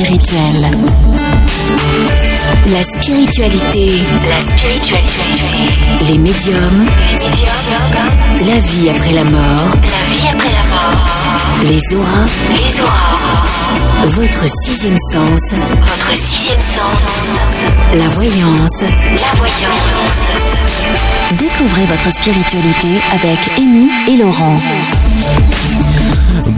La spiritualité. La spiritualité. Les médiums. Les médiums. La vie après la mort. La vie après la mort. Les auras. Les auras. Votre sixième sens. Votre sixième sens. La voyance. La voyance. Découvrez votre spiritualité avec Amy et Laurent.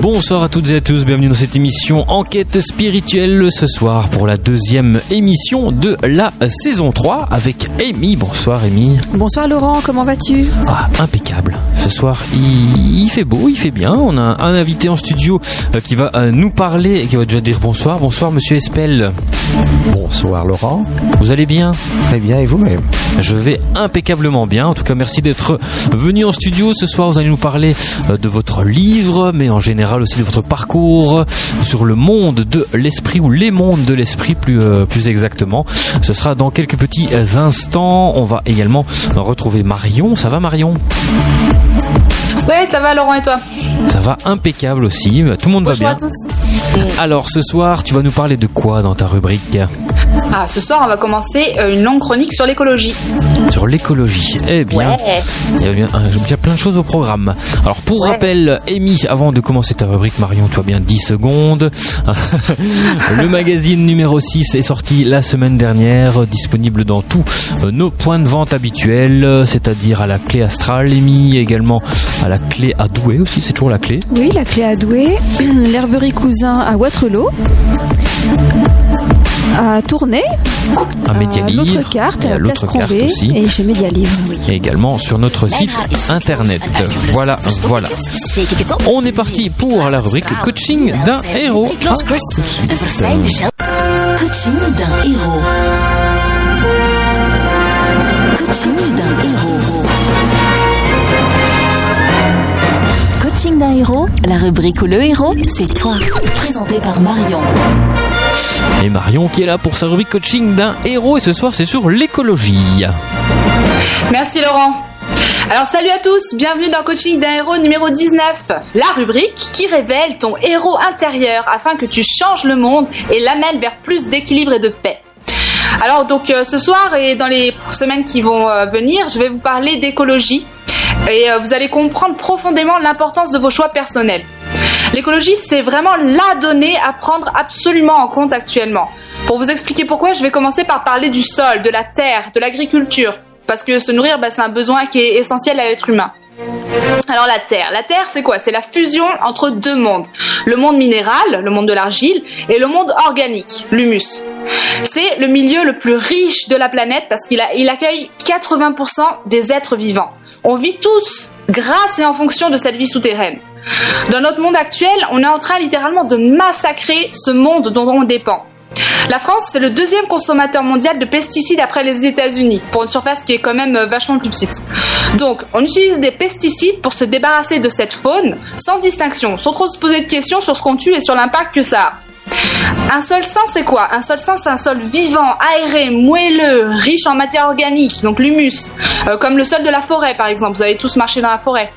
Bonsoir à toutes et à tous, bienvenue dans cette émission Enquête spirituelle ce soir pour la deuxième émission de la saison 3 avec Amy. Bonsoir Amy. Bonsoir Laurent, comment vas-tu? Ah, impeccable. Ce soir, il, il fait beau, il fait bien. On a un invité en studio euh, qui va euh, nous parler et qui va déjà dire bonsoir. Bonsoir Monsieur Espel. Bonsoir Laurent. Vous allez bien? Très bien et vous-même? Je vais impeccablement bien. En tout cas, merci d'être venu en studio. Ce soir, vous allez nous parler euh, de votre livre, mais en général aussi de votre parcours sur le monde de l'esprit ou les mondes de l'esprit plus, euh, plus exactement. Ce sera dans quelques petits instants. On va également retrouver Marion. Ça va Marion? Ouais, ça va Laurent et toi? Ça va impeccable aussi. Tout le monde Bonjour va à bien. tous. Alors ce soir, tu vas nous parler de quoi dans ta rubrique? Ah, ce soir, on va commencer euh, une longue chronique sur l'écologie. Sur l'écologie. Eh bien, il y a bien, il y a plein de choses au programme. Alors pour Ouais. rappel, Amy, avant de commencer ta rubrique Marion, tu as bien 10 secondes. Le magazine numéro 6 est sorti la semaine dernière, disponible dans tous euh, nos points de vente habituels, c'est-à-dire à la clé astrale, Amy, également à la clé à Douai aussi, c'est toujours la clé. Oui, la clé à Douai, l'herberie cousin à Waterloo, à Tournai, à l'autre carte, et à l'autre carte aussi. et chez Medialivre. Oui. et également sur notre site internet. Voilà, voilà. On est parti pour la rubrique coaching d'un héros. Ah, tout de suite. Coaching d'un héros. Coaching d'un héros. Coaching d'un héros, la rubrique où le héros, c'est toi. Présenté par Marion. Et Marion qui est là pour sa rubrique coaching d'un héros et ce soir c'est sur l'écologie. Merci Laurent. Alors salut à tous, bienvenue dans Coaching d'un héros numéro 19, la rubrique qui révèle ton héros intérieur afin que tu changes le monde et l'amènes vers plus d'équilibre et de paix. Alors donc euh, ce soir et dans les semaines qui vont euh, venir, je vais vous parler d'écologie et euh, vous allez comprendre profondément l'importance de vos choix personnels. L'écologie, c'est vraiment la donnée à prendre absolument en compte actuellement. Pour vous expliquer pourquoi, je vais commencer par parler du sol, de la terre, de l'agriculture. Parce que se nourrir, bah, c'est un besoin qui est essentiel à l'être humain. Alors la Terre, la Terre c'est quoi? C'est la fusion entre deux mondes. Le monde minéral, le monde de l'argile, et le monde organique, l'humus. C'est le milieu le plus riche de la planète parce qu'il accueille 80% des êtres vivants. On vit tous grâce et en fonction de cette vie souterraine. Dans notre monde actuel, on est en train littéralement de massacrer ce monde dont on dépend. La France, c'est le deuxième consommateur mondial de pesticides après les États-Unis, pour une surface qui est quand même euh, vachement plus petite. Donc, on utilise des pesticides pour se débarrasser de cette faune, sans distinction, sans trop se poser de questions sur ce qu'on tue et sur l'impact que ça a. Un sol sain, c'est quoi? Un sol sain, c'est un sol vivant, aéré, moelleux, riche en matière organique, donc l'humus, euh, comme le sol de la forêt par exemple. Vous avez tous marché dans la forêt.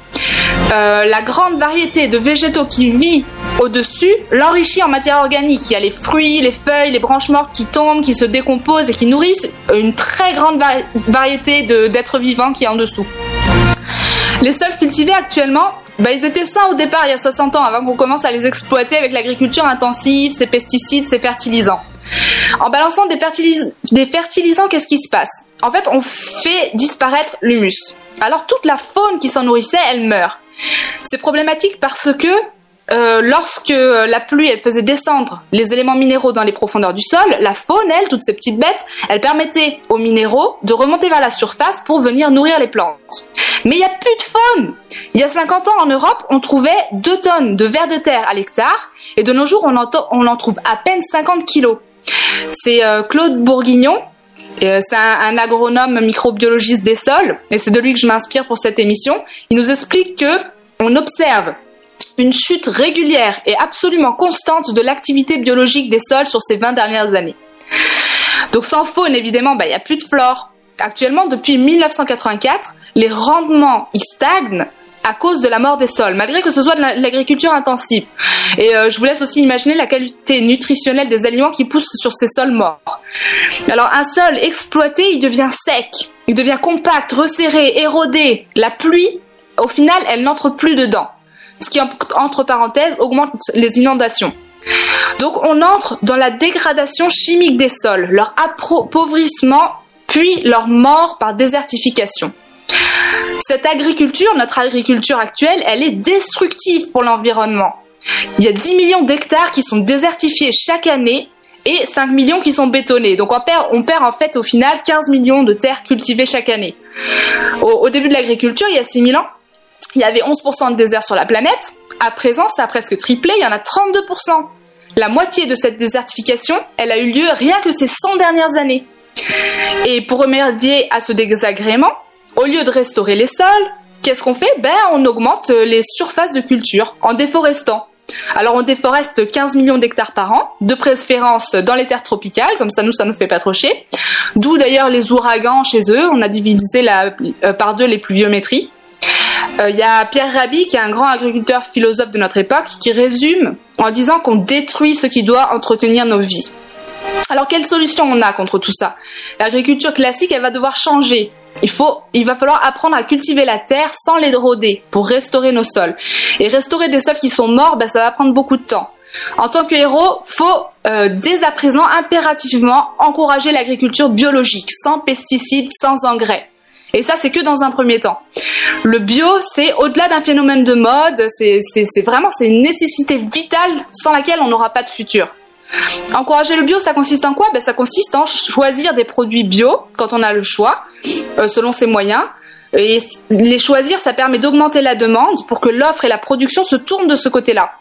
Euh, la grande variété de végétaux qui vit au-dessus l'enrichit en matière organique. Il y a les fruits, les feuilles, les branches mortes qui tombent, qui se décomposent et qui nourrissent une très grande vari- variété d'êtres vivants qui est en dessous. Les sols cultivés actuellement, bah, ils étaient sains au départ il y a 60 ans, avant qu'on commence à les exploiter avec l'agriculture intensive, ces pesticides, ces fertilisants. En balançant des, fertilis- des fertilisants, qu'est-ce qui se passe? En fait, on fait disparaître l'humus. Alors toute la faune qui s'en nourrissait, elle meurt. C'est problématique parce que euh, lorsque la pluie elle faisait descendre les éléments minéraux dans les profondeurs du sol, la faune, elle, toutes ces petites bêtes, elle permettait aux minéraux de remonter vers la surface pour venir nourrir les plantes. Mais il n'y a plus de faune Il y a 50 ans en Europe, on trouvait 2 tonnes de vers de terre à l'hectare, et de nos jours, on en, trouve à peine 50 kilos. C'est euh, Claude Bourguignon, euh, c'est un, un agronome microbiologiste des sols, et c'est de lui que je m'inspire pour cette émission. Il nous explique que on observe une chute régulière et absolument constante de l'activité biologique des sols sur ces 20 dernières années. Donc sans faune, évidemment, bah, il n'y a plus de flore. Actuellement, depuis 1984, les rendements ils stagnent à cause de la mort des sols, malgré que ce soit de l'agriculture intensive. Et euh, je vous laisse aussi imaginer la qualité nutritionnelle des aliments qui poussent sur ces sols morts. Alors un sol exploité, il devient sec, il devient compact, resserré, érodé. La pluie, au final, elle n'entre plus dedans. Ce qui, entre parenthèses, augmente les inondations. Donc on entre dans la dégradation chimique des sols, leur appauvrissement, puis leur mort par désertification. Cette agriculture, notre agriculture actuelle, elle est destructive pour l'environnement. Il y a 10 millions d'hectares qui sont désertifiés chaque année et 5 millions qui sont bétonnés. Donc on perd, on perd en fait au final 15 millions de terres cultivées chaque année. Au, début de l'agriculture, il y a 6 000 ans, il y avait 11% de désert sur la planète. À présent, ça a presque triplé, il y en a 32%. La moitié de cette désertification, elle a eu lieu rien que ces 100 dernières années. Et pour remédier à ce désagrément, au lieu de restaurer les sols, qu'est-ce qu'on fait? Ben, on augmente les surfaces de culture en déforestant. Alors on déforeste 15 millions d'hectares par an, de préférence dans les terres tropicales, comme ça nous ça nous fait pas trop chier. D'où d'ailleurs les ouragans chez eux, on a divisé la, euh, par deux les pluviométries. Euh, il y a Pierre Rabhi, qui est un grand agriculteur philosophe de notre époque, qui résume en disant qu'on détruit ce qui doit entretenir nos vies. Alors quelle solution on a contre tout ça? L'agriculture classique, elle va devoir changer. Il faut, il va falloir apprendre à cultiver la terre sans l'éroder pour restaurer nos sols. Et restaurer des sols qui sont morts, ben, ça va prendre beaucoup de temps. En tant que héros, faut euh, dès à présent impérativement encourager l'agriculture biologique, sans pesticides, sans engrais. Et ça, c'est que dans un premier temps. Le bio, c'est au-delà d'un phénomène de mode, c'est vraiment une nécessité vitale sans laquelle on n'aura pas de futur. Encourager le bio, ça consiste en quoi? Ben, Ça consiste en choisir des produits bio quand on a le choix, euh, selon ses moyens. Et les choisir, ça permet d'augmenter la demande pour que l'offre et la production se tournent de ce côté-là.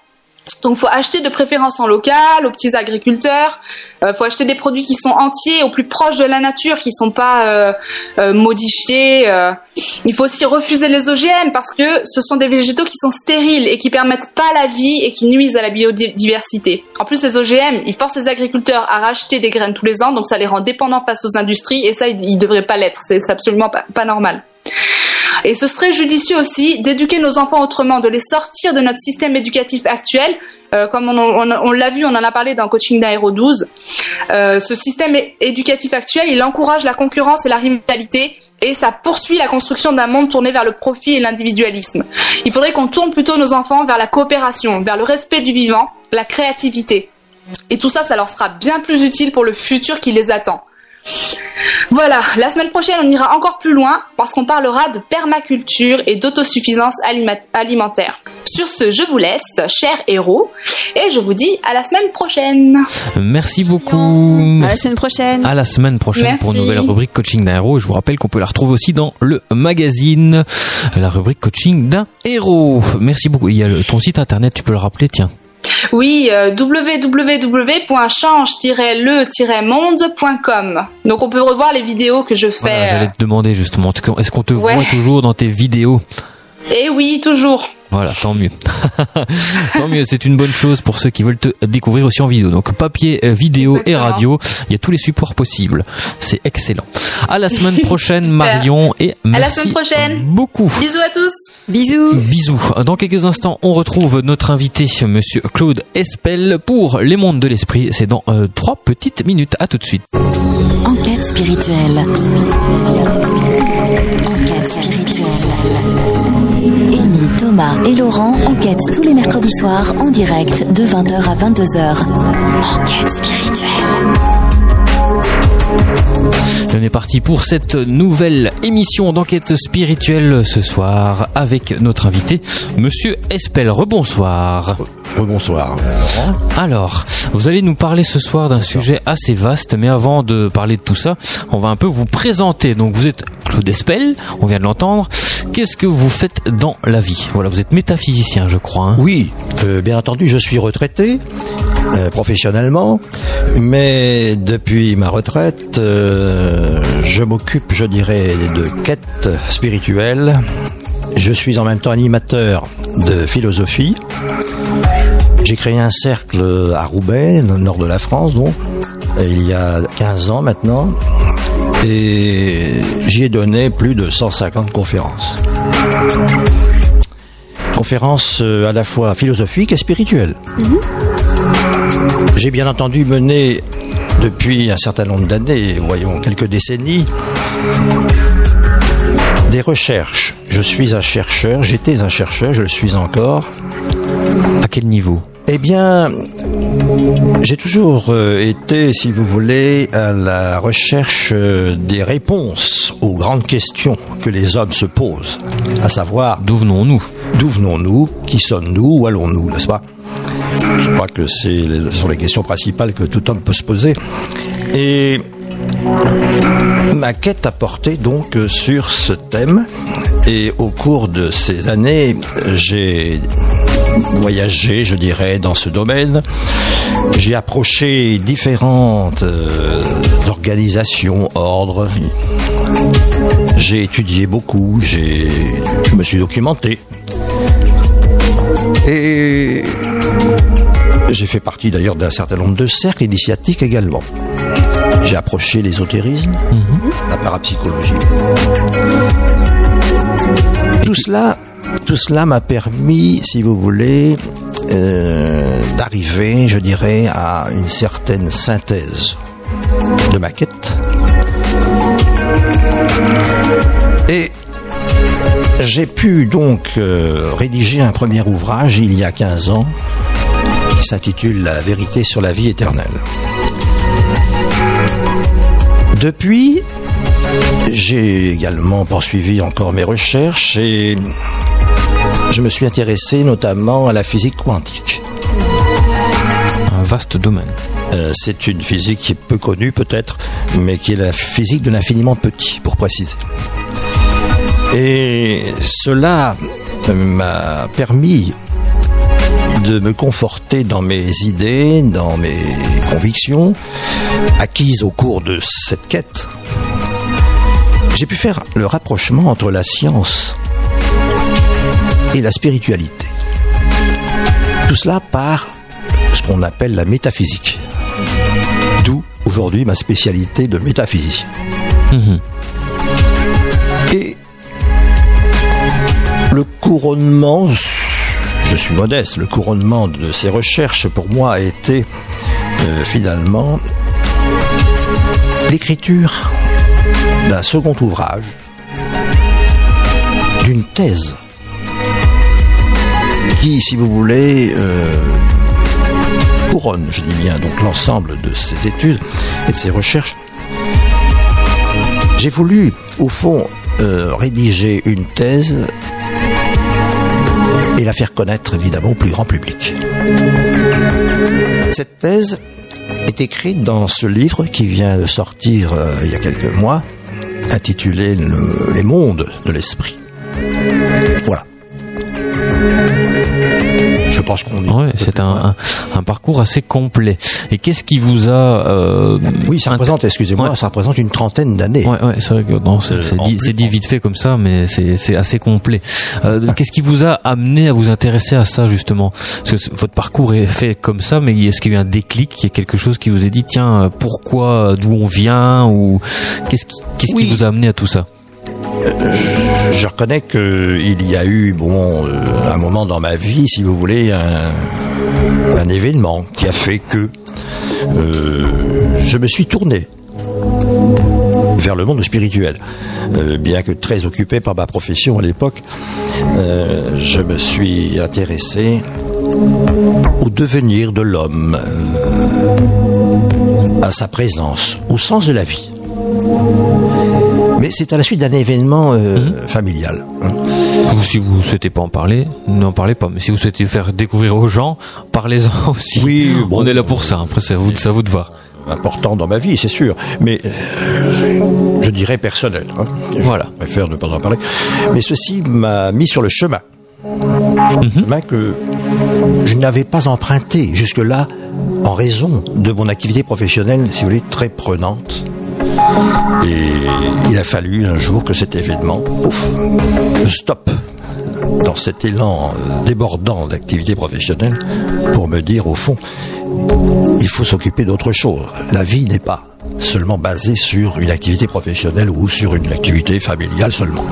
Donc, faut acheter de préférence en local, aux petits agriculteurs. Euh, faut acheter des produits qui sont entiers, au plus proche de la nature, qui sont pas euh, euh, modifiés. Il faut aussi refuser les OGM parce que ce sont des végétaux qui sont stériles et qui permettent pas la vie et qui nuisent à la biodiversité. En plus, les OGM, ils forcent les agriculteurs à racheter des graines tous les ans, donc ça les rend dépendants face aux industries et ça, ils, devraient pas l'être. C'est absolument pas normal. Et ce serait judicieux aussi d'éduquer nos enfants autrement, de les sortir de notre système éducatif actuel. Euh, comme on, l'a vu, on en a parlé dans Coaching d'Aéro 12. Euh, ce système éducatif actuel, il encourage la concurrence et la rivalité et ça poursuit la construction d'un monde tourné vers le profit et l'individualisme. Il faudrait qu'on tourne plutôt nos enfants vers la coopération, vers le respect du vivant, la créativité. Et tout ça, ça leur sera bien plus utile pour le futur qui les attend. Voilà, la semaine prochaine, on ira encore plus loin parce qu'on parlera de permaculture et d'autosuffisance alimentaire. Sur ce, je vous laisse, chers héros, et je vous dis à la semaine prochaine. Merci beaucoup. À la semaine prochaine. À la semaine prochaine pour une nouvelle rubrique coaching d'un héros. Je vous rappelle qu'on peut la retrouver aussi dans le magazine, la rubrique coaching d'un héros. Merci beaucoup. Il y a ton site internet, tu peux le rappeler, tiens. Oui, euh, www.change-le-monde.com. Donc on peut revoir les vidéos que je fais. J'allais te demander justement, est-ce qu'on te voit toujours dans tes vidéos? Eh oui, toujours. Voilà, tant mieux. tant mieux, c'est une bonne chose pour ceux qui veulent te découvrir aussi en vidéo. Donc papier, euh, vidéo et radio, il y a tous les supports possibles. C'est excellent. À la semaine prochaine Marion et merci à la semaine prochaine. beaucoup. Bisous à tous. Bisous. Bisous. Dans quelques instants, on retrouve notre invité monsieur Claude Espel pour Les mondes de l'esprit. C'est dans euh, trois petites minutes. À tout de suite. Enquête spirituelle. Enquête spirituelle. Thomas et Laurent enquêtent tous les mercredis soirs en direct de 20h à 22h. Enquête spirituelle. On est parti pour cette nouvelle émission d'enquête spirituelle ce soir avec notre invité, Monsieur Espel. Rebonsoir. Rebonsoir. Alors, vous allez nous parler ce soir d'un sujet assez vaste, mais avant de parler de tout ça, on va un peu vous présenter. Donc, vous êtes Claude Espel, on vient de l'entendre. Qu'est-ce que vous faites dans la vie? Voilà, vous êtes métaphysicien, je crois. Hein. oui, euh, bien entendu, je suis retraité euh, professionnellement, mais depuis ma retraite, euh, je m'occupe, je dirais, de quêtes spirituelles. Je suis en même temps animateur de philosophie. J'ai créé un cercle à Roubaix, dans nord de la France, donc, il y a 15 ans maintenant, et j'y ai donné plus de 150 conférences. conférence euh, à la fois philosophique et spirituelle. J'ai bien entendu mené depuis un certain nombre d'années, voyons quelques décennies, des recherches. Je suis un chercheur, j'étais un chercheur, je le suis encore. À quel niveau? Eh bien, j'ai toujours euh, été, si vous voulez, à la recherche euh, des réponses aux grandes questions que les hommes se posent, à savoir D'où venons-nous? d'où venons-nous, qui sommes-nous, où allons-nous, n'est-ce pas? Je crois que ce sont les questions principales que tout homme peut se poser. Et ma quête a porté donc sur ce thème. Et au cours de ces années, j'ai voyagé, je dirais, dans ce domaine. J'ai approché différentes euh, organisations, ordres. J'ai étudié beaucoup, j'ai, je me suis documenté. Et j'ai fait partie d'ailleurs d'un certain nombre de cercles initiatiques également. J'ai approché l'ésotérisme, la parapsychologie. Tout cela, tout cela m'a permis, si vous voulez, euh, d'arriver, je dirais, à une certaine synthèse de ma quête. Et j'ai pu donc euh, rédiger un premier ouvrage il y a 15 ans qui s'intitule La vérité sur la vie éternelle. Depuis, j'ai également poursuivi encore mes recherches et je me suis intéressé notamment à la physique quantique. Un vaste domaine. Euh, c'est une physique qui est peu connue peut-être, mais qui est la physique de l'infiniment petit, pour préciser. Et cela euh, m'a permis de me conforter dans mes idées, dans mes convictions, acquises au cours de cette quête. J'ai pu faire le rapprochement entre la science et la spiritualité. Tout cela par ce qu'on appelle la métaphysique. D'où aujourd'hui ma spécialité de métaphysicien. Mhm. Le couronnement, je suis modeste, le couronnement de ces recherches pour moi a été euh, finalement l'écriture d'un second ouvrage, d'une thèse qui, si vous voulez, euh, couronne, je dis bien, donc l'ensemble de ces études et de ces recherches. J'ai voulu, au fond, euh, rédiger une thèse et la faire connaître évidemment au plus grand public. Cette thèse est écrite dans ce livre qui vient de sortir euh, il y a quelques mois, intitulé Le- Les mondes de l'esprit. Voilà. Je pense qu'on est. Ouais, c'est un, un, un parcours assez complet. Et qu'est-ce qui vous a euh, Oui, ça représente, excusez-moi, Ouais. ça représente une trentaine d'années. Ouais, ouais, c'est vrai que non, c'est Euh, dit, plus, c'est dit vite fait comme ça, mais c'est c'est assez complet. Euh, Qu'est-ce qui vous a amené à vous intéresser à ça justement? Parce que votre parcours est fait comme ça, mais est-ce qu'il y a eu un déclic, il y a quelque chose qui vous a dit tiens, euh, pourquoi, euh, d'où on vient, ou qu'est-ce qui, qu'est-ce Oui. qui vous a amené à tout ça? Je reconnais qu'il y a eu, bon, euh, un moment dans ma vie, si vous voulez, un, événement qui a fait que euh, je me suis tourné vers le monde spirituel. Euh, bien que très occupé par ma profession à l'époque, euh, je me suis intéressé au devenir de l'homme, euh, à sa présence, au sens de la vie. Mais c'est à la suite d'un événement euh, familial. hein. Ou si vous souhaitez pas en parler, n'en parlez pas. Mais si vous souhaitez faire découvrir aux gens, parlez-en aussi. Oui, bon. on est là pour ça. Après, c'est à vous, à vous de voir. important dans ma vie, c'est sûr, mais euh, je dirais personnel. hein. Je Voilà. préfère ne pas en parler. Mais ceci m'a mis sur le chemin. Chemin que je n'avais pas emprunté jusque-là en raison de mon activité professionnelle, si vous voulez, très prenante. Et il a fallu un jour que cet événement, ouf, me stoppe dans cet élan euh, débordant d'activité professionnelle pour me dire au fond, il faut s'occuper d'autre chose. La vie n'est pas seulement basée sur une activité professionnelle ou sur une activité familiale seulement.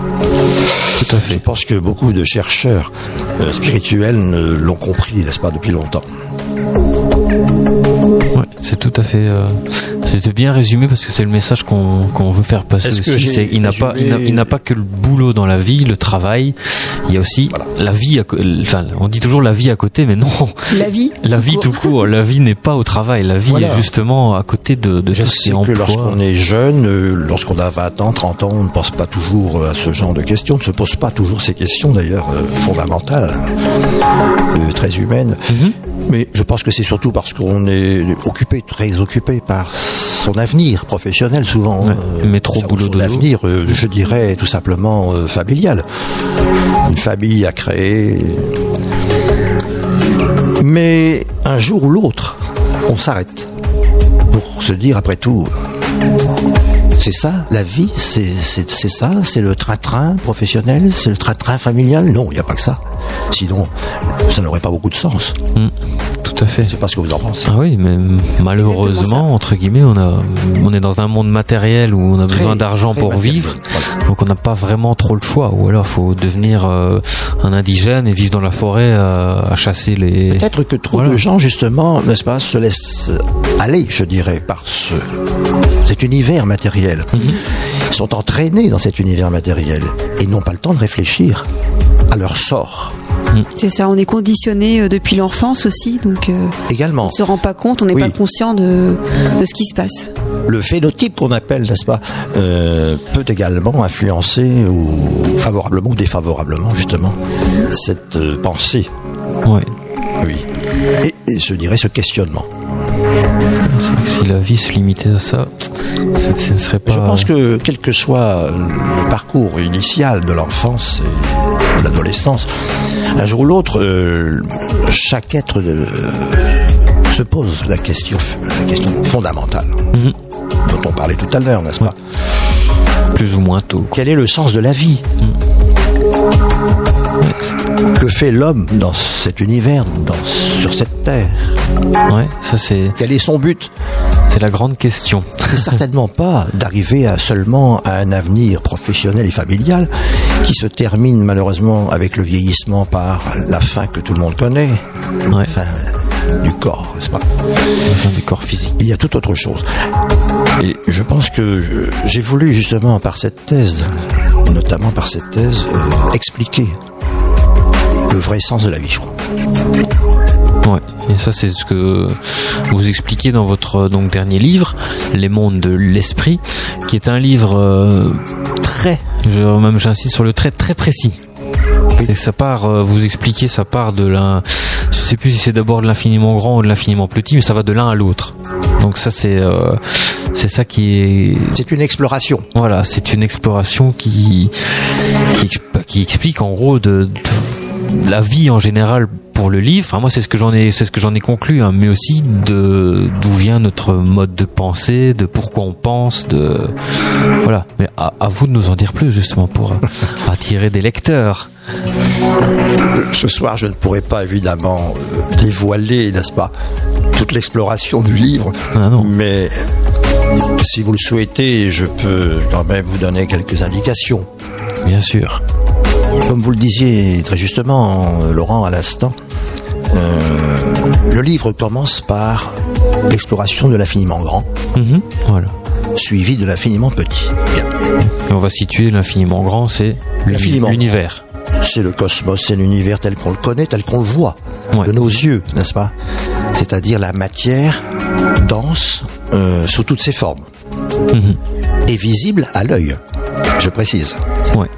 Tout à fait. Je pense que beaucoup de chercheurs euh, spirituels l'ont compris, n'est-ce pas, depuis longtemps. Ouais, c'est tout à fait. Euh, c'était bien résumé parce que c'est le message qu'on veut faire passer que aussi. il n'a pas il n'a- pas que le boulot dans la vie, le travail. Il y a aussi la vie. À, enfin, on dit toujours la vie à côté, mais non. La vie. La vie tout court. La vie n'est pas au travail. La vie Voilà. est justement à côté de, de Je tout ce qui est lorsqu'on est jeune, euh, lorsqu'on a 20 ans, 30 ans, on ne pense pas toujours à ce genre de questions, on ne se pose pas toujours ces questions d'ailleurs euh, fondamentales, euh, très humaines. Mhm. Mais je pense que c'est surtout parce qu'on est occupé, très occupé par son avenir professionnel souvent. Ouais, mais trop son- boulot son dodo. avenir, euh, je dirais tout simplement euh, familial. Une famille à créer. Mais un jour ou l'autre, on s'arrête pour se dire après tout, c'est ça la vie, c'est c'est- c'est ça, c'est le train-train professionnel, c'est le train-train familial. Non, il n'y a pas que ça. Sinon, ça n'aurait pas beaucoup de sens. Mm, tout à fait. Je sais pas ce que vous en pensez. Ah oui, mais malheureusement, entre guillemets, on a, on est dans un monde matériel où on a besoin d'argent pour matériel, vivre, voilà. donc on n'a pas vraiment trop le choix. Ou alors, faut devenir euh, un indigène et vivre dans la forêt euh, à chasser les. Peut-être que trop Voilà. de gens, justement, n'est-ce pas, se laissent aller, je dirais, par ce, cet univers matériel. Mhm. Ils sont entraînés dans cet univers matériel et n'ont pas le temps de réfléchir à leur sort. C'est ça, on est conditionné euh, depuis l'enfance aussi, donc euh, Également, on ne se rend pas compte, on n'est Oui. pas conscient de, de ce qui se passe. le phénotype qu'on appelle, n'est-ce pas, euh, peut également influencer ou favorablement ou défavorablement, justement, cette euh, pensée. Ouais. Oui. Et, et je dirais ce questionnement. Si la vie se limitait à ça, ce ne serait pas. Je pense que quel que soit le parcours initial de l'enfance et de l'adolescence, un jour ou l'autre, euh, chaque être euh, se pose la question, la question fondamentale Mhm. dont on parlait tout à l'heure, n'est-ce pas? Plus ou moins tôt. Quel est le sens de la vie? Que fait l'homme dans cet univers, dans, sur cette terre? Ouais, ça c'est Quel est son but? C'est la grande question. C'est certainement pas d'arriver à seulement à un avenir professionnel et familial qui se termine malheureusement avec le vieillissement par la fin que tout le monde connaît, Ouais, fin du corps, n'est-ce pas? Du corps physique. Il y a toute autre chose. Et je pense que j'ai voulu justement par cette thèse, notamment par cette thèse, euh, expliquer le vrai sens de la vie, je crois. Ouais, et ça c'est ce que vous expliquez dans votre donc dernier livre, Les mondes de l'esprit, qui est un livre euh, très, je, même j'insiste sur le trait très précis. Et ça part, euh, vous expliquez, ça part de l'un, je sais plus si c'est d'abord de l'infiniment grand ou de l'infiniment petit, mais ça va de l'un à l'autre. Donc ça c'est euh, c'est ça qui est C'est une exploration. voilà, c'est une exploration qui qui, exp- qui explique en gros de, de la vie en général pour le livre. Enfin, moi, c'est ce que j'en ai, c'est ce que j'en ai conclu, hein, mais aussi de d'où vient notre mode de pensée, de pourquoi on pense, de voilà. Mais à, à vous de nous en dire plus justement pour euh, attirer des lecteurs. Ce soir, je ne pourrais pas évidemment euh, dévoiler, n'est-ce pas, toute l'exploration du livre, Ah non. mais si vous le souhaitez, je peux quand même vous donner quelques indications. Bien sûr. Comme vous le disiez très justement, euh, Laurent, à l'instant, euh, le livre commence par l'exploration de l'infiniment grand, Mhm, voilà. suivi de l'infiniment petit. Bien. Et on va situer l'infiniment grand, c'est l'univers. C'est le cosmos, c'est l'univers tel qu'on le connaît, tel qu'on le voit, Ouais. de nos yeux, n'est-ce pas? C'est-à-dire la matière dense euh, sous toutes ses formes Mhm. et visible à l'œil. Je précise. Ouais.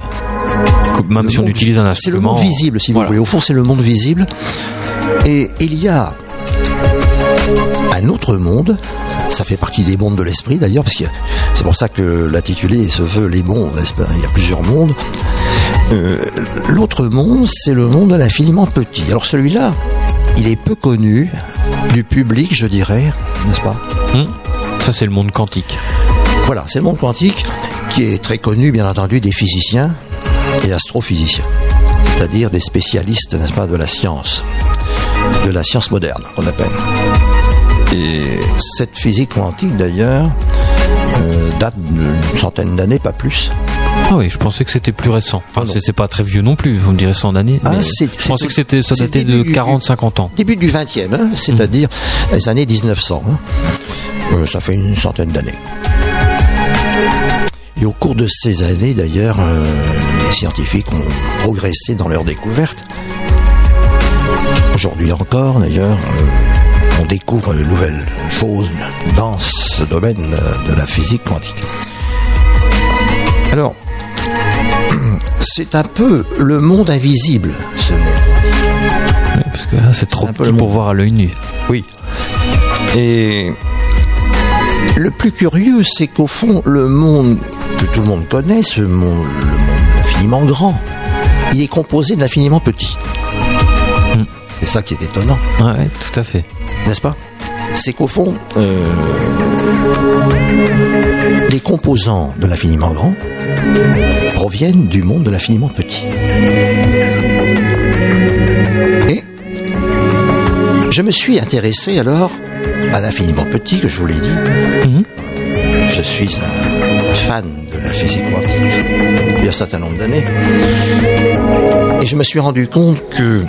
Même Le si on utilise un C'est le instrument. monde visible, si vous voulez. Au fond, c'est le monde visible. Et il y a un autre monde. Ça fait partie des mondes de l'esprit, d'ailleurs, parce que c'est pour ça que l'intitulé se veut les mondes. n'est-ce pas? Il y a plusieurs mondes. Euh, L'autre monde, c'est le monde de l'infiniment petit. Alors celui-là, il est peu connu du public, je dirais, n'est-ce pas? Hmm. Ça, c'est le monde quantique. Voilà, c'est le monde quantique qui est très connu, bien entendu, des physiciens et astrophysiciens, c'est-à-dire des spécialistes, n'est-ce pas, de la science, de la science moderne, qu'on appelle. Et cette physique quantique, d'ailleurs, date d'une centaine d'années, pas plus. Ah oui, je pensais que c'était plus récent. Enfin, Ah c'est pas très vieux non plus, vous me direz 100 d'années. Ah, je pensais que c'était, ça datait de du- 40-50 ans. Début du 20e, hein, c'est-à-dire les années 1900. hein. Euh, ça fait une centaine d'années. Et au cours de ces années, d'ailleurs, euh, scientifiques ont progressé dans leurs découvertes. Aujourd'hui encore, d'ailleurs, euh, on découvre de nouvelles choses dans ce domaine euh, de la physique quantique. Alors, c'est un peu le monde invisible, ce monde. Oui, parce que là, c'est trop petit pour voir à l'œil nu. Oui. Et le plus curieux, c'est qu'au fond, le monde que tout le monde connaît, ce monde, le grand, il est composé d'infiniment petit. Hmm. C'est ça qui est étonnant, Ouais, tout à fait. n'est-ce pas? C'est qu'au fond, euh, les composants de l'infiniment grand proviennent du monde de l'infiniment petit. Et je me suis intéressé alors à l'infiniment petit, que je vous l'ai dit. Mhm. Je suis un fan de la physique quantique depuis un certain nombre d'années. Et je me suis rendu compte que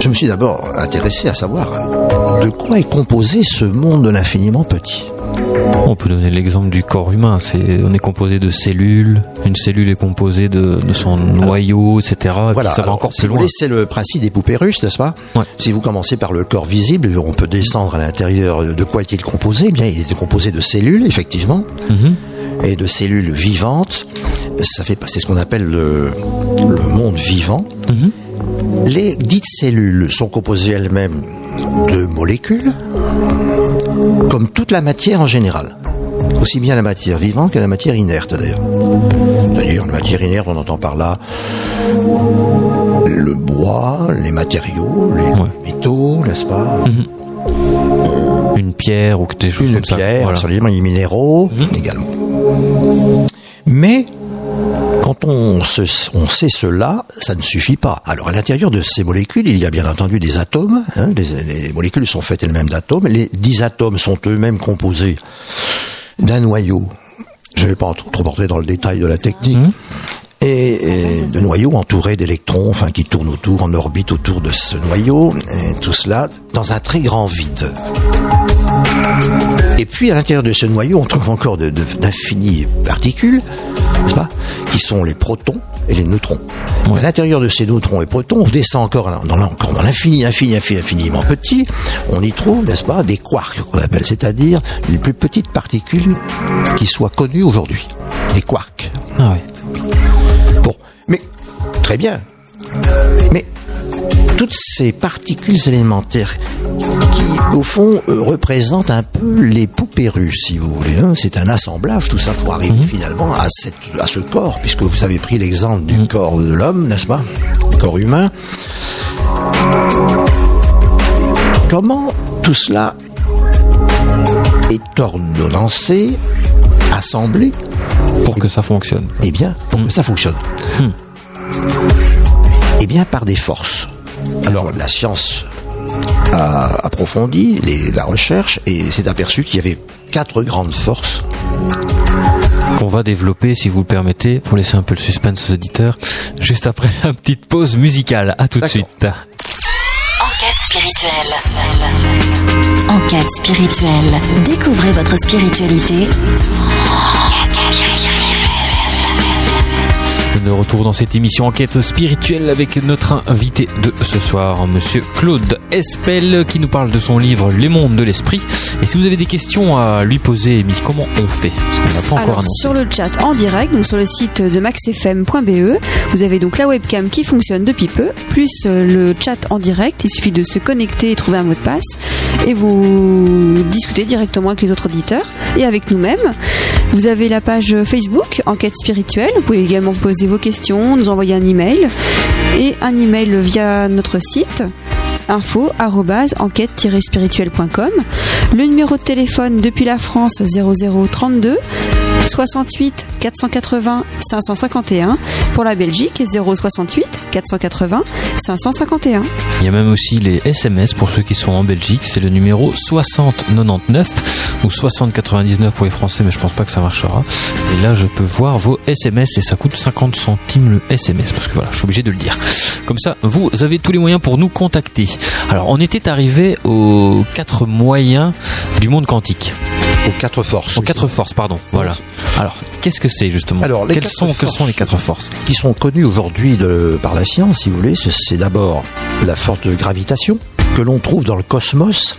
je me suis d'abord intéressé à savoir de quoi est composé ce monde de l'infiniment petit. On peut donner l'exemple du corps humain. C'est, on est composé de cellules. Une cellule est composée de, de son noyau, etc. Et puis ça va alors, encore si plus vous loin. voulez, c'est le principe des poupées russes, n'est-ce pas Ouais. Si vous commencez par le corps visible, on peut descendre à l'intérieur. De quoi est-il composé? Eh bien, il est composé de cellules, effectivement, Mhm. et de cellules vivantes. Ça fait, c'est ce qu'on appelle le, le monde vivant. Mhm. Les dites cellules sont composées elles-mêmes de molécules, comme toute la matière en général. Aussi bien la matière vivante que la matière inerte d'ailleurs. C'est-à-dire la matière inerte, on entend par là le bois, les matériaux, les Ouais. métaux, n'est-ce pas Une pierre ou des choses Une comme ça. pierre, Voilà. absolument, les minéraux également. Mais quand on, se- on sait cela, ça ne suffit pas. Alors à l'intérieur de ces molécules, il y a bien entendu des atomes. hein, les, les molécules sont faites elles-mêmes d'atomes. Les dix atomes sont eux-mêmes composés d'un noyau. Je ne vais pas trop, entrer dans le détail de la technique. Et, et de noyaux entourés d'électrons, enfin qui tournent autour, en orbite autour de ce noyau, et tout cela dans un très grand vide. Et puis à l'intérieur de ce noyau, on trouve encore d'infinies particules, n'est-ce pas, qui sont les protons et les neutrons. À l'intérieur de ces neutrons et protons, on descend encore dans, encore dans l'infini, infini, infini, infiniment petit. On y trouve, n'est-ce pas, des quarks qu'on appelle, c'est-à-dire les plus petites particules qui soient connues aujourd'hui, des quarks. Ah ouais. Bon, mais très bien. Mais toutes ces particules élémentaires au fond, euh, représentent un peu les poupées russes, si vous voulez. hein. C'est un assemblage, tout ça, pour arriver finalement à, cette, à ce corps, puisque vous avez pris l'exemple du corps de l'homme, n'est-ce pas? Le corps humain. Comment tout cela est ordonnancé, assemblé, Pour que ça fonctionne. eh bien, pour que ça fonctionne. Eh bien, par des forces. Alors, la science a approfondi les- la recherche et s'est aperçu qu'il y avait quatre grandes forces. qu'on va développer, si vous le permettez, pour laisser un peu le suspense aux auditeurs, juste après la petite pause musicale. À tout de suite. Enquête spirituelle. Enquête spirituelle. Découvrez votre spiritualité. De retour dans cette émission Enquête spirituelle avec notre invité de ce soir, monsieur Claude Espel, qui nous parle de son livre Les mondes de l'esprit. Et si vous avez des questions à lui poser, Émilie, comment on fait? Parce qu'on n'a pas encore Alors, annoncé. sur le chat en direct, donc sur le site de maxfm.be, vous avez donc la webcam qui fonctionne depuis peu, plus euh, le chat en direct. Il suffit de se connecter et trouver un mot de passe. Et vous discutez directement avec les autres auditeurs et avec nous-mêmes. Vous avez la page Facebook Enquête spirituelle. Vous pouvez également poser vos questions, nous envoyer un email. Et un email via notre site info enquête-spirituelle.com le numéro de téléphone depuis la France 0032 68 480 551 pour la Belgique 068 480 551. Il y a même aussi les SMS pour ceux qui sont en Belgique. C'est le numéro 6099 ou 6099 pour les Français, mais je pense pas que ça marchera. Et là, je peux voir vos SMS et ça coûte 50 centimes le SMS parce que voilà, je suis obligé de le dire. Comme ça, vous avez tous les moyens pour nous contacter. Alors, on était arrivé aux quatre moyens du monde quantique. Aux quatre forces. Aux quatre forces, pardon. Voilà. Alors, qu'est-ce que c'est justement Alors, les quelles, sont, quelles sont les quatre forces qui sont connus aujourd'hui par la science, si vous voulez, c'est- c'est d'abord la force de gravitation que l'on trouve dans le cosmos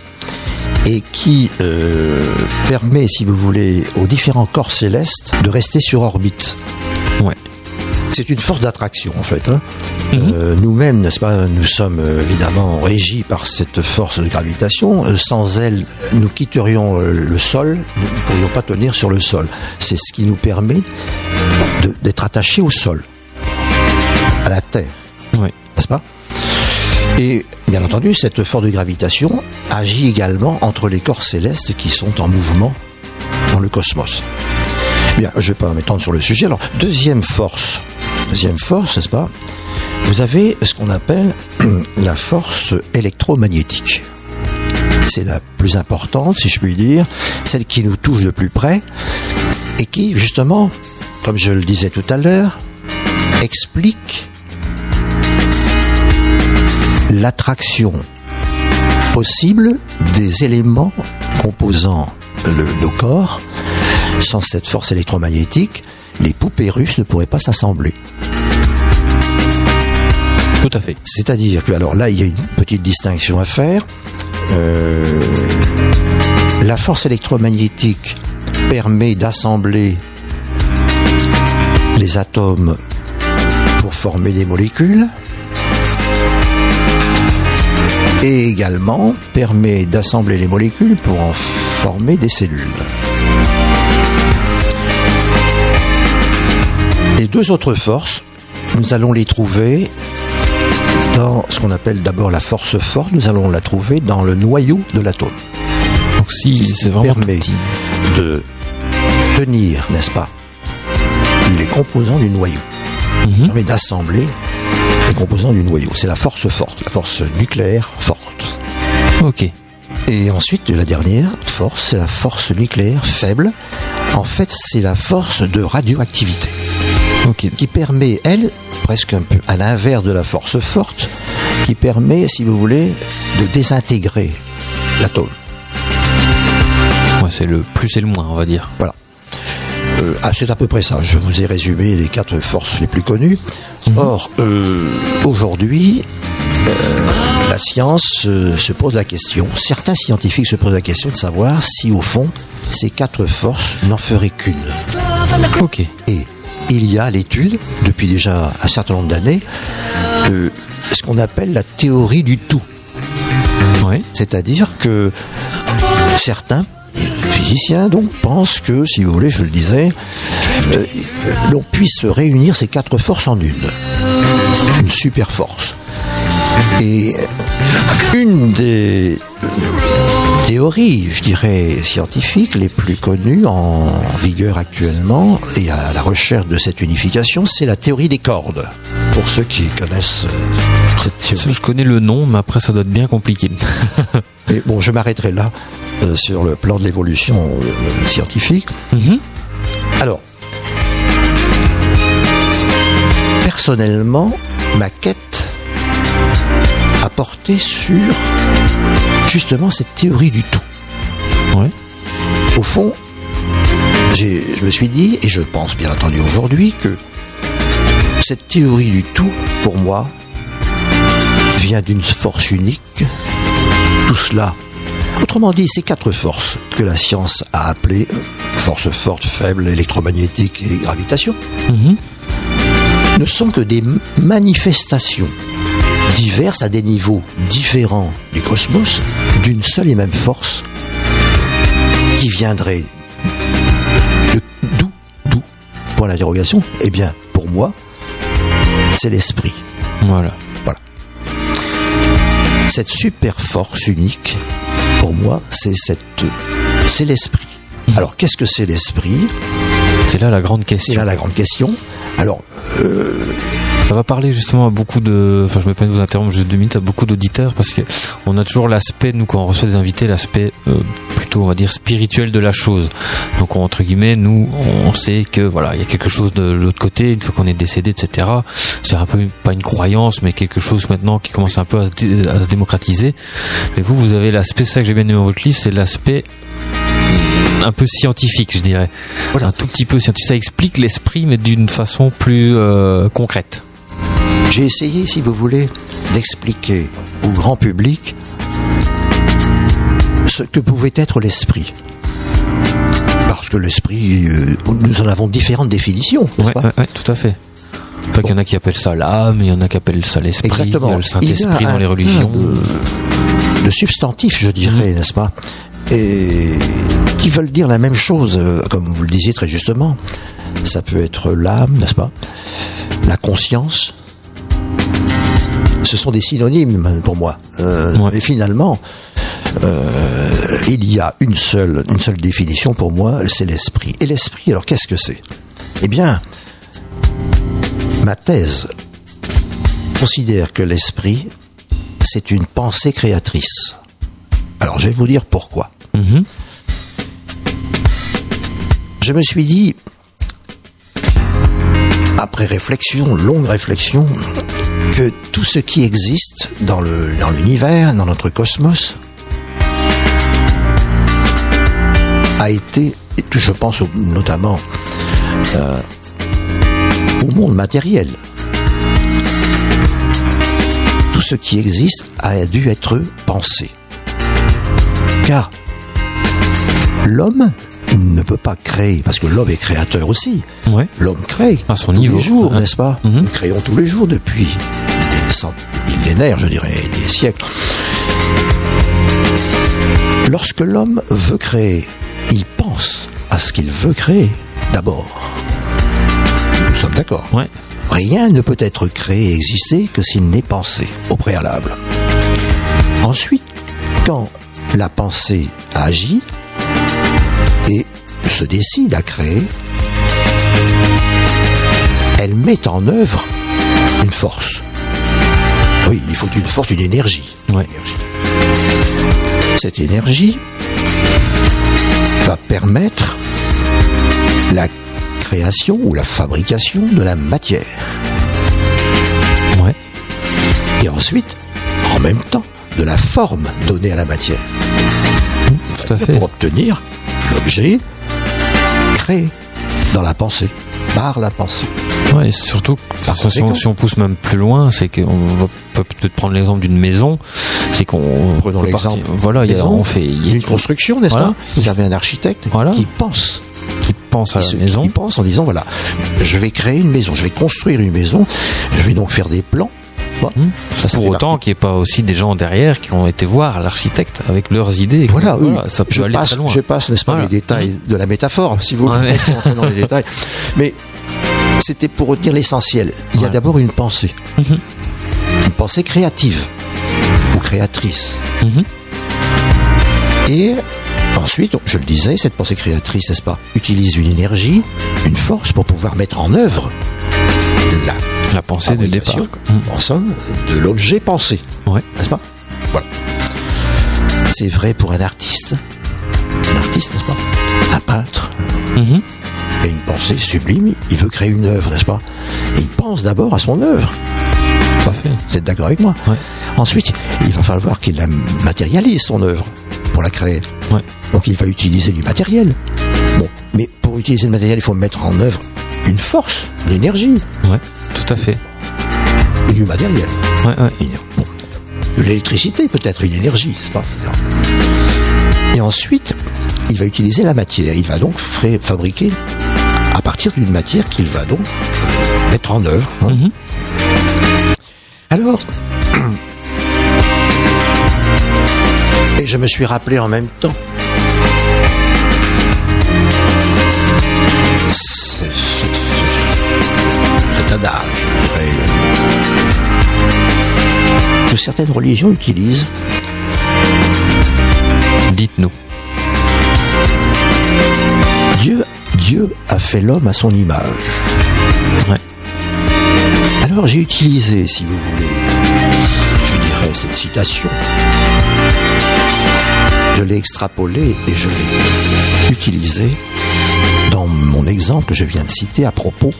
et qui euh, permet, si vous voulez, aux différents corps célestes de rester sur orbite. Ouais. C'est une force d'attraction en fait. hein. Euh, Nous-mêmes, n'est-ce pas, nous sommes euh, évidemment régis par cette force de gravitation. Euh, sans elle, nous quitterions le sol, nous ne pourrions pas tenir sur le sol. C'est ce qui nous permet d'être attachés au sol, à la Terre, n'est-ce pas? Et bien entendu, cette force de gravitation agit également entre les corps célestes qui sont en mouvement dans le cosmos. Bien, je ne vais pas m'étendre sur le sujet. Alors, deuxième force, deuxième force, n'est-ce pas? Vous avez ce qu'on appelle la force électromagnétique. C'est la plus importante, si je puis dire, celle qui nous touche de plus près et qui, justement, comme je le disais tout à l'heure, explique l'attraction possible des éléments composant le- nos corps. Sans cette force électromagnétique, les poupées russes ne pourraient pas s'assembler. Tout à fait. C'est-à-dire que, alors là, il y a une petite distinction à faire. Euh, la force électromagnétique permet d'assembler les atomes pour former des molécules et également permet d'assembler les molécules pour en former des cellules. Les deux autres forces, nous allons les trouver dans ce qu'on appelle d'abord la force forte, nous allons la trouver dans le noyau de l'atome. Donc si C'est ce vraiment permet petit. de tenir, n'est-ce pas, les composants du noyau. Mhm. Ça permet d'assembler les composants du noyau. C'est la force forte, la force nucléaire forte. Ok. Et ensuite, la dernière force, c'est la force nucléaire faible. En fait, c'est la force de radioactivité qui permet, elle, presque un peu à l'inverse de la force forte, qui permet, si vous voulez, de désintégrer l'atome. Ouais, c'est le plus et le moins, on va dire. Voilà. Euh, ah, c'est à peu près ça. Je vous ai résumé les quatre forces les plus connues. Or, euh, aujourd'hui, la science euh, se pose la question, certains scientifiques se posent la question de savoir si, au fond, ces quatre forces n'en feraient qu'une. Ok. Et il y a l'étude, depuis déjà un certain nombre d'années, euh, ce qu'on appelle la théorie du tout. C'est-à-dire que certains physiciens donc pensent que, si vous voulez, je le disais, euh, l'on puisse réunir ces quatre forces en une, une super force. Et une des théories, je dirais, scientifiques les plus connues en vigueur actuellement et à la recherche de cette unification, c'est la théorie des cordes. Pour ceux qui connaissent euh, cette théorie. Ça, je connais le nom, mais après, ça doit être bien compliqué. Et bon, je m'arrêterai là euh, sur le plan de l'évolution euh, scientifique. Mhm. Alors, personnellement, ma quête porté sur justement cette théorie du tout. Ouais. Au fond, je me suis dit, et je pense bien entendu aujourd'hui, que cette théorie du tout, pour moi, vient d'une force unique. Tout cela. Autrement dit, ces quatre forces que la science a appelées euh, force forte, faible, électromagnétique et gravitation, Mhm. ne sont que des manifestations diverses à des niveaux différents du cosmos d'une seule et même force qui viendrait de d'où D'où Point d'interrogation. Eh bien, pour moi, c'est l'esprit. Voilà. Cette super force unique, pour moi, c'est cette, c'est l'esprit. Alors, qu'est-ce que c'est l'esprit? C'est là la grande C'est question. là la grande question. Alors, euh, Ça va parler justement à beaucoup de, enfin je me permets de vous interrompre juste deux minutes, à beaucoup d'auditeurs parce que on a toujours l'aspect, nous quand on reçoit des invités, l'aspect euh, plutôt on va dire spirituel de la chose. Donc entre guillemets, nous on sait que voilà, il y a quelque chose de l'autre côté, une fois qu'on est décédé, etc. C'est un peu pas une croyance, mais quelque chose maintenant qui commence un peu à se, dé- à se démocratiser. Mais vous, vous avez l'aspect, c'est ça que j'ai bien aimé dans votre livre, c'est l'aspect hum, un peu scientifique, je dirais. Un tout petit peu scientifique. Ça explique l'esprit, mais d'une façon plus euh, concrète. J'ai essayé, si vous voulez, d'expliquer au grand public ce que pouvait être l'esprit. Parce que l'esprit, euh, nous en avons différentes définitions, n'est-ce Ouais, pas ouais, tout à fait. Il y en a qui appellent ça l'âme, il y en a qui appellent ça l'esprit, il y Exactement. a le Saint-Esprit dans les religions. de, de substantifs, je Mhm. dirais, n'est-ce pas Et qui veulent dire la même chose, euh, comme vous le disiez très justement. Ça peut être l'âme, n'est-ce pas? La conscience. Ce sont des synonymes pour moi. Euh, Ouais. Et finalement, euh, il y a une seule, une seule définition pour moi, c'est l'esprit. Et l'esprit, alors qu'est-ce que c'est? Eh bien, ma thèse considère que l'esprit, c'est une pensée créatrice. Alors, je vais vous dire pourquoi. Mhm. Je me suis dit, après réflexion, longue réflexion, que tout ce qui existe dans le dans l'univers, dans notre cosmos, a été, et je pense notamment euh, au monde matériel. Tout ce qui existe a dû être pensé. Car l'homme ne peut pas créer, parce que l'homme est créateur aussi. Ouais. L'homme crée À son tous niveau. les jours, n'est-ce pas? Mhm. Nous créons tous les jours depuis des cent- des millénaires, je dirais, des siècles. Lorsque l'homme veut créer, il pense à ce qu'il veut créer d'abord. Nous sommes d'accord. Ouais. Rien ne peut être créé et exister que s'il n'est pensé au préalable. Ensuite, quand la pensée agit et se décide à créer, elle met en œuvre une force. Oui, il faut une force, une énergie. Ouais. Cette énergie va permettre la création ou la fabrication de la matière. Ouais. Et ensuite, en même temps, de la forme donnée à la matière. Tout à fait. Pour obtenir l'objet créé dans la pensée, par la pensée. Ouais, et surtout, Par si, on, si on pousse même plus loin, c'est qu'on peut peut-être prendre l'exemple d'une maison, c'est qu'on Prenons l'exemple Voilà, il y a, on fait, il y a Une construction, n'est-ce Voilà. pas Vous avez un architecte Voilà. qui pense, qui pense à la maison. qui pense en disant voilà, je vais créer une maison, je vais construire une maison, je vais donc faire des plans. Hmm. ça, Pour autant qu'il n'y ait pas aussi des gens derrière qui ont été voir l'architecte avec leurs idées. Voilà, oui. ça peut je aller passe, très loin. je passe, n'est-ce pas, Voilà. les détails de la métaphore, si vous voulez Ouais. dans les détails. Mais c'était pour retenir l'essentiel. Il y a d'abord une pensée, Mhm. une pensée créative ou créatrice. Mhm. Et ensuite, je le disais, cette pensée créatrice, n'est-ce pas, utilise une énergie, une force pour pouvoir mettre en œuvre la La pensée du départ. en somme, de l'objet pensé Ouais. n'est-ce pas? Voilà. C'est vrai pour un artiste. Un artiste, n'est-ce pas? Un peintre Mhm. qui a une pensée sublime, il veut créer une œuvre, n'est-ce pas? Et il pense d'abord à son œuvre. Tout à fait. Vous êtes d'accord avec moi? Ouais. Ensuite, il va falloir qu'il la matérialise son œuvre pour la créer. Ouais. Donc il va utiliser du matériel. Bon, mais pour utiliser le matériel, il faut mettre en œuvre une force, une énergie, Ouais, tout à fait. du matériel. Ouais, ouais. Une- bon, de l'électricité peut-être, une énergie, c'est pas Et ensuite, il va utiliser la matière. Il va donc fabriquer à partir d'une matière qu'il va donc mettre en œuvre. hein. Mhm. Alors, et je me suis rappelé en même temps cet adage, que certaines religions utilisent Dites-nous. Dieu, Dieu a fait l'homme à son image. Ouais. Alors j'ai utilisé, si vous voulez, je dirais cette citation. Je l'ai extrapolée et je l'ai utilisée dans mon exemple que je viens de citer à propos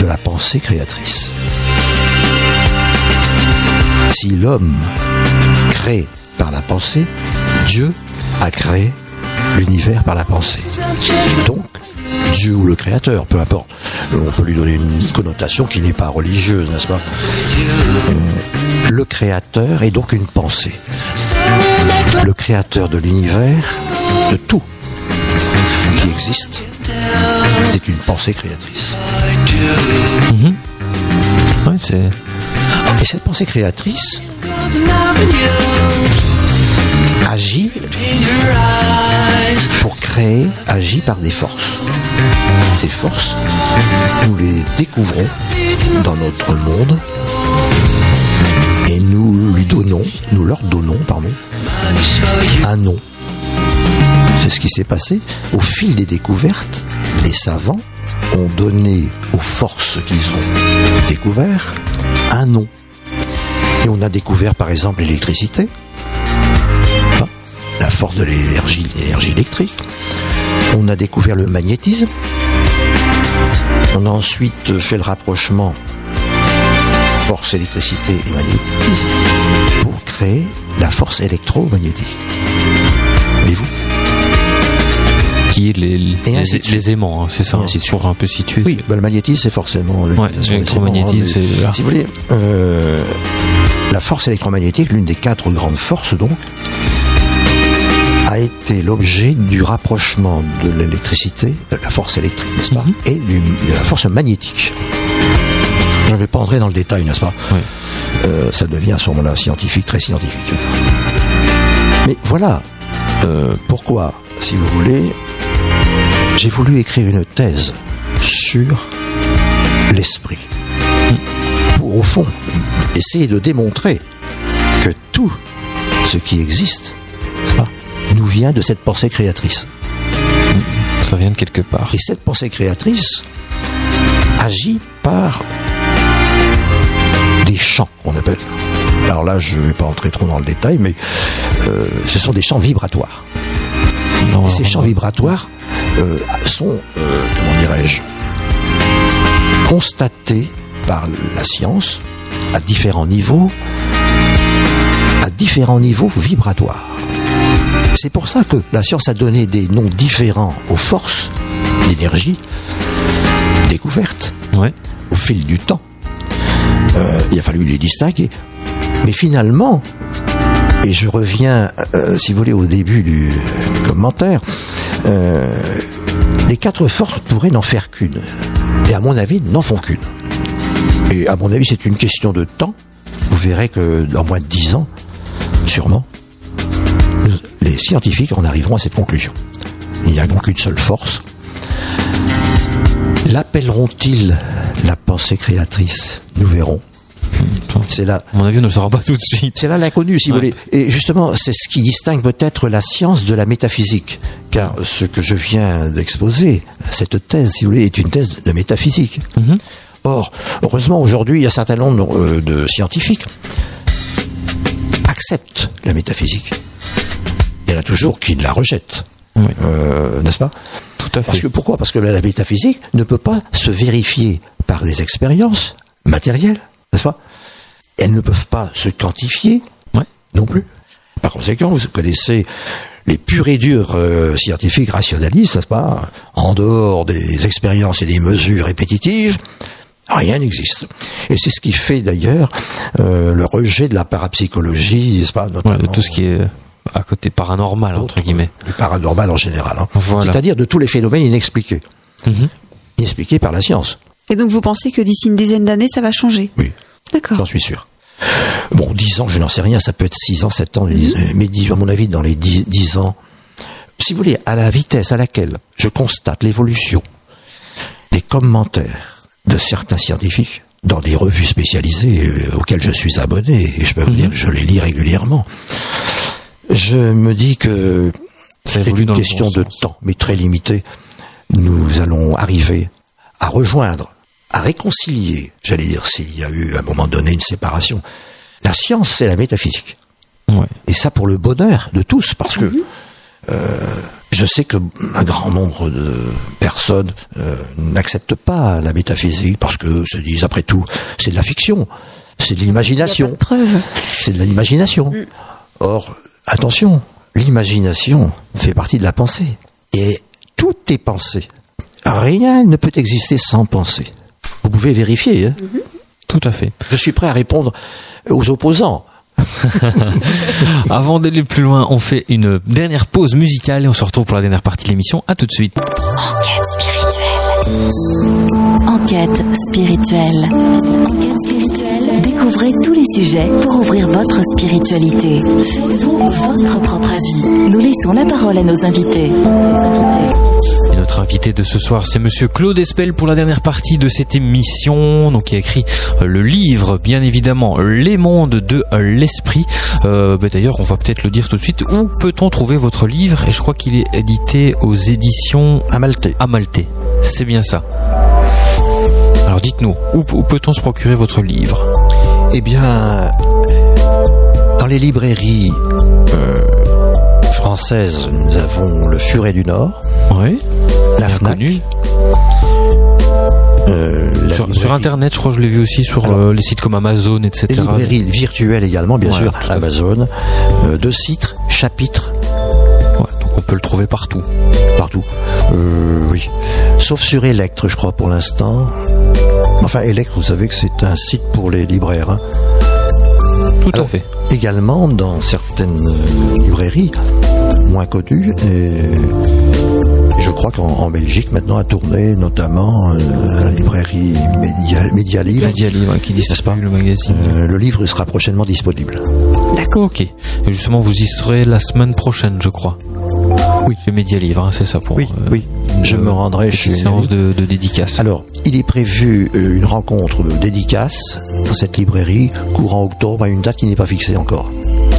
de la pensée créatrice. Si l'homme crée par la pensée, Dieu a créé l'univers par la pensée. Donc, Dieu ou le Créateur, peu importe. On peut lui donner une connotation qui n'est pas religieuse, n'est-ce pas? Euh, Le Créateur est donc une pensée. Le Créateur de l'univers, de tout qui existe, c'est une pensée créatrice. Ouais, c'est. Et cette pensée créatrice agit pour créer, agit par des forces. Ces forces, nous les découvrons dans notre monde et nous lui donnons, nous leur donnons, pardon, un nom. C'est ce qui s'est passé au fil des découvertes. Les savants ont donné aux forces qu'ils ont découvert un nom. Et on a découvert par exemple l'électricité, Enfin, la force de l'énergie, l'énergie électrique. On a découvert le magnétisme. On a ensuite fait le rapprochement force, électricité et magnétisme pour créer la force électromagnétique. Voyez-vous Qui est les, Et aimants, hein, c'est ça. Et Pour un peu situer. Oui, ben, le magnétisme, c'est forcément l'électromagnétisme, c'est- Si vous voulez, euh, la force électromagnétique, l'une des quatre grandes forces, donc, a été l'objet du rapprochement de l'électricité, de la force électrique, n'est-ce pas, et du- de la force magnétique. Je ne vais pas entrer dans le détail, n'est-ce pas Oui. Euh, Ça devient à ce moment-là scientifique, très scientifique. Mais voilà euh, pourquoi, si vous voulez, j'ai voulu écrire une thèse sur l'esprit. Pour, au fond, essayer de démontrer que tout ce qui existe nous vient de cette pensée créatrice. Ça vient de quelque part. Et cette pensée créatrice agit par des champs qu'on appelle. Alors là, je ne vais pas entrer trop dans le détail, mais euh, ce sont des champs vibratoires. Non, Et ces champs vibratoires euh, sont, euh, comment dirais-je, constatés par la science à différents niveaux, à différents niveaux vibratoires. C'est pour ça que la science a donné des noms différents aux forces d'énergie découvertes Ouais. au fil du temps. Euh, il a fallu les distinguer. Mais finalement, et je reviens, euh, si vous voulez, au début du, du commentaire, euh, les quatre forces pourraient n'en faire qu'une. Et à mon avis, n'en font qu'une. Et à mon avis, c'est une question de temps. Vous verrez que dans moins de dix ans, sûrement, les scientifiques en arriveront à cette conclusion. Il n'y a donc une seule force. L'appelleront-ils la pensée créatrice? Nous verrons. C'est là, À mon avis, on ne le saura pas tout de suite. c'est là l'inconnu, si vous voulez. Et justement, c'est ce qui distingue peut-être la science de la métaphysique. Car ce que je viens d'exposer, cette thèse, si vous voulez, est une thèse de métaphysique. Mhm. Or, heureusement, aujourd'hui, il y a un certain nombre euh, de scientifiques acceptent la métaphysique. Il y en a toujours qui la rejettent. Oui. Euh, N'est-ce pas? Tout à Parce fait. que pourquoi? Parce que la métaphysique ne peut pas se vérifier par des expériences matérielles, n'est-ce pas? Elles ne peuvent pas se quantifier non plus. Par conséquent, vous connaissez les purs et durs euh, scientifiques rationalistes, n'est-ce pas? En dehors des expériences et des mesures répétitives, rien n'existe. Et c'est ce qui fait d'ailleurs euh, le rejet de la parapsychologie, n'est-ce pas Ouais, Notamment de tout ce qui est à côté paranormal, entre guillemets. Du paranormal en général. hein. Voilà. C'est-à-dire de tous les phénomènes inexpliqués. Mhm. Inexpliqués par la science. Et donc vous pensez que d'ici une dizaine d'années, ça va changer? Oui, D'accord. j'en suis sûr. Bon, 10 ans, je n'en sais rien, ça peut être 6 ans, 7 ans, dix- mais à mon avis, dans les 10, 10 ans, si vous voulez, à la vitesse à laquelle je constate l'évolution des commentaires de certains scientifiques dans des revues spécialisées euh, auxquelles je suis abonné, et je peux vous dire que je les lis régulièrement, je me dis que c'est une question bon de temps, mais très limitée. Nous allons arriver à rejoindre à réconcilier, j'allais dire s'il y a eu à un moment donné une séparation, la science c'est la métaphysique. Ouais. Et ça pour le bonheur de tous, parce que euh, je sais que un grand nombre de personnes euh, n'acceptent pas la métaphysique parce que se disent après tout c'est de la fiction, c'est de l'imagination, c'est de l'imagination. Or attention, l'imagination fait partie de la pensée et tout est pensée. Rien ne peut exister sans pensée. Vous pouvez vérifier. Hein Tout à fait. Je suis prêt à répondre aux opposants. Avant d'aller plus loin, on fait une dernière pause musicale et on se retrouve pour la dernière partie de l'émission. À tout de suite. Enquête spirituelle. Enquête spirituelle. Découvrez tous les sujets pour ouvrir votre spiritualité. Faites-vous votre propre avis. Nous laissons la parole à nos invités. Nos invités. Notre invité de ce soir, c'est Monsieur Claude Espel pour la dernière partie de cette émission. Donc, il a écrit euh, le livre, bien évidemment, Les mondes de l'esprit. Euh, bah, D'ailleurs, on va peut-être le dire tout de suite. Où peut-on trouver votre livre? Et je crois qu'il est édité aux éditions Amalté. Amalté. C'est bien ça. Alors, dites-nous, où, où peut-on se procurer votre livre? Eh bien, dans les librairies euh, françaises, nous avons le Furet du Nord, Oui, la bien Fnac, connu. euh, Sur, sur Internet, je crois que je l'ai vu aussi sur Alors, euh, les sites comme Amazon, etc. les librairies virtuelles également, bien Ouais, sûr. Amazon, euh, de Citre, Chapitre, Ouais, donc on peut le trouver partout. partout. Oui, sauf sur Electre, je crois pour l'instant. Enfin, Electre, vous savez que c'est un site pour les libraires. hein. Tout à fait. Également dans certaines librairies moins connues. Et crois qu'en en Belgique, maintenant, à tourner, notamment euh, à la librairie Média, Média Livre, Média Livre qui pas distribue le magazine. euh, le livre sera prochainement disponible. D'accord, ok. Et justement, vous y serez la semaine prochaine, je crois. Oui. Chez Média Livre, hein, c'est ça pour. Oui, euh, oui. Je euh, me rendrai chez une séance de, de dédicace. Alors, il est prévu une rencontre dédicace dans cette librairie courant octobre à une date qui n'est pas fixée encore.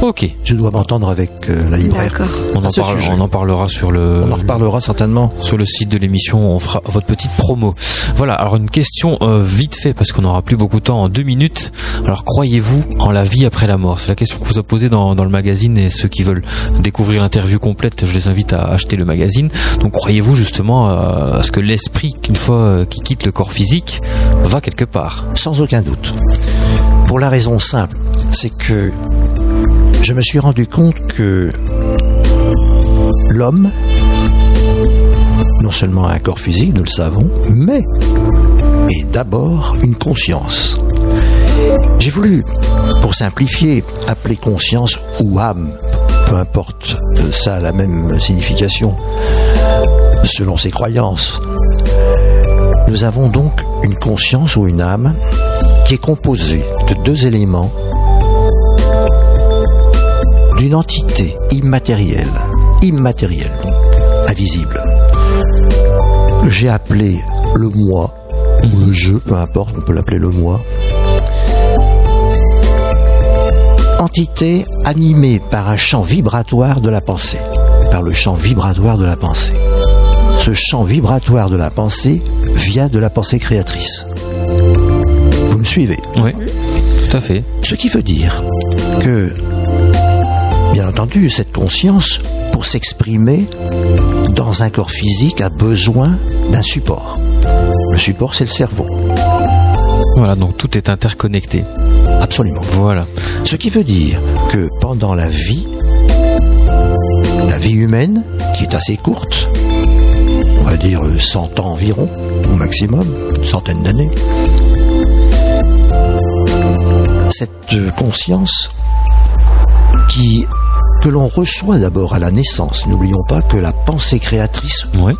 Ok. Je dois m'entendre avec euh, la libraire. On en, parle- sujet. on en parlera sur le. On en reparlera certainement. Sur le site de l'émission, on fera votre petite promo. Voilà, alors une question euh, vite fait, parce qu'on n'aura plus beaucoup de temps, en deux minutes. Alors, croyez-vous en la vie après la mort? C'est la question que vous a posée dans, dans le magazine, et ceux qui veulent découvrir l'interview complète, je les invite à acheter le magazine. Donc, croyez-vous justement euh, à ce que l'esprit, qu'une fois euh, qu'il quitte le corps physique, va quelque part? Sans aucun doute. Pour la raison simple, c'est que je me suis rendu compte que l'homme, non seulement a un corps physique, nous le savons, mais est d'abord une conscience. J'ai voulu, pour simplifier, appeler conscience ou âme, peu importe, euh, ça a la même signification, selon ses croyances. Nous avons donc une conscience ou une âme qui est composée de deux éléments, d'une entité immatérielle, immatérielle, invisible. J'ai appelé le moi, ou le je, peu importe, on peut l'appeler le moi. Entité animée par un champ vibratoire de la pensée, par le champ vibratoire de la pensée ce champ vibratoire de la pensée vient de la pensée créatrice. Vous me suivez? Oui, tout à fait. Ce qui veut dire que, bien entendu, cette conscience, pour s'exprimer dans un corps physique, a besoin d'un support. Le support, c'est le cerveau. Voilà, donc tout est interconnecté. Absolument. Voilà. Ce qui veut dire que pendant la vie, la vie humaine, qui est assez courte, on va dire euh, 100 ans environ, au maximum, une centaine d'années, cette conscience qui que l'on reçoit d'abord à la naissance. N'oublions pas que la pensée créatrice Oui.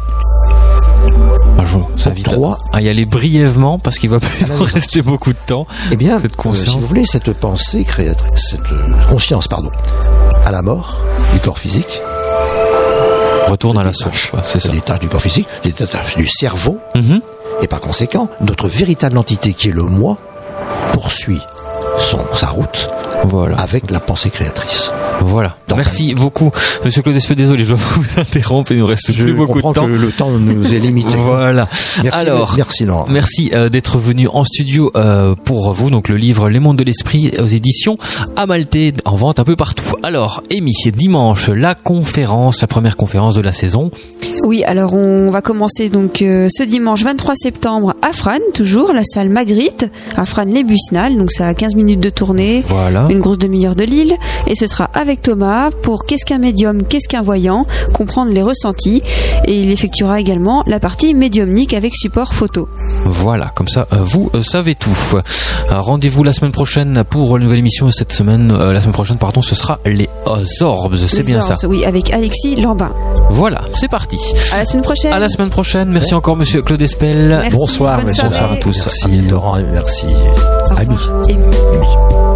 Ah, je- ça Trois. à y aller brièvement parce qu'il va plus la nous rester beaucoup de temps. Eh bien, Cette euh, conscience. si vous voulez, cette pensée créatrice, cette euh, conscience, pardon, à la mort du corps physique, Retourne à la source, c'est c'est ça. des tâches du corps physique, tâches du cerveau, Mhm. et par conséquent, notre véritable entité qui est le moi poursuit son, sa route Voilà. avec la pensée créatrice. Voilà. Merci beaucoup, Monsieur Claude Espé. Désolé, je dois vous interrompre. Il nous reste Je plus beaucoup de temps. que le temps nous est limité. Voilà. Merci, Alors, merci Laurent. Merci euh, d'être venu en studio euh, pour vous. Donc le livre Les Mondes de l'Esprit aux éditions Amalté en vente un peu partout. Alors, Amy, dimanche, la conférence, la première conférence de la saison. Oui, alors on va commencer donc euh, ce dimanche 23 septembre à Fran, toujours la salle Magritte, à Fran les Buisnal, donc ça a 15 minutes de tournée, Voilà. Une grosse demi-heure de Lille, et ce sera avec Thomas pour qu'est-ce qu'un médium, qu'est-ce qu'un voyant, comprendre les ressentis, et il effectuera également la partie médiumnique avec support photo. Voilà, comme ça, euh, vous euh, savez tout. Euh, Rendez-vous la semaine prochaine pour une nouvelle émission. Et cette semaine, euh, la semaine prochaine, pardon, ce sera les Orbs. C'est bien ça. Oui, avec Alexis Lambin. Voilà, c'est parti. À la semaine prochaine. À la semaine prochaine. Merci encore, Monsieur Claude Espel. Merci, Bonsoir. Bonsoir à tous. Merci. Laurent et merci Au Ami. revoir. Et-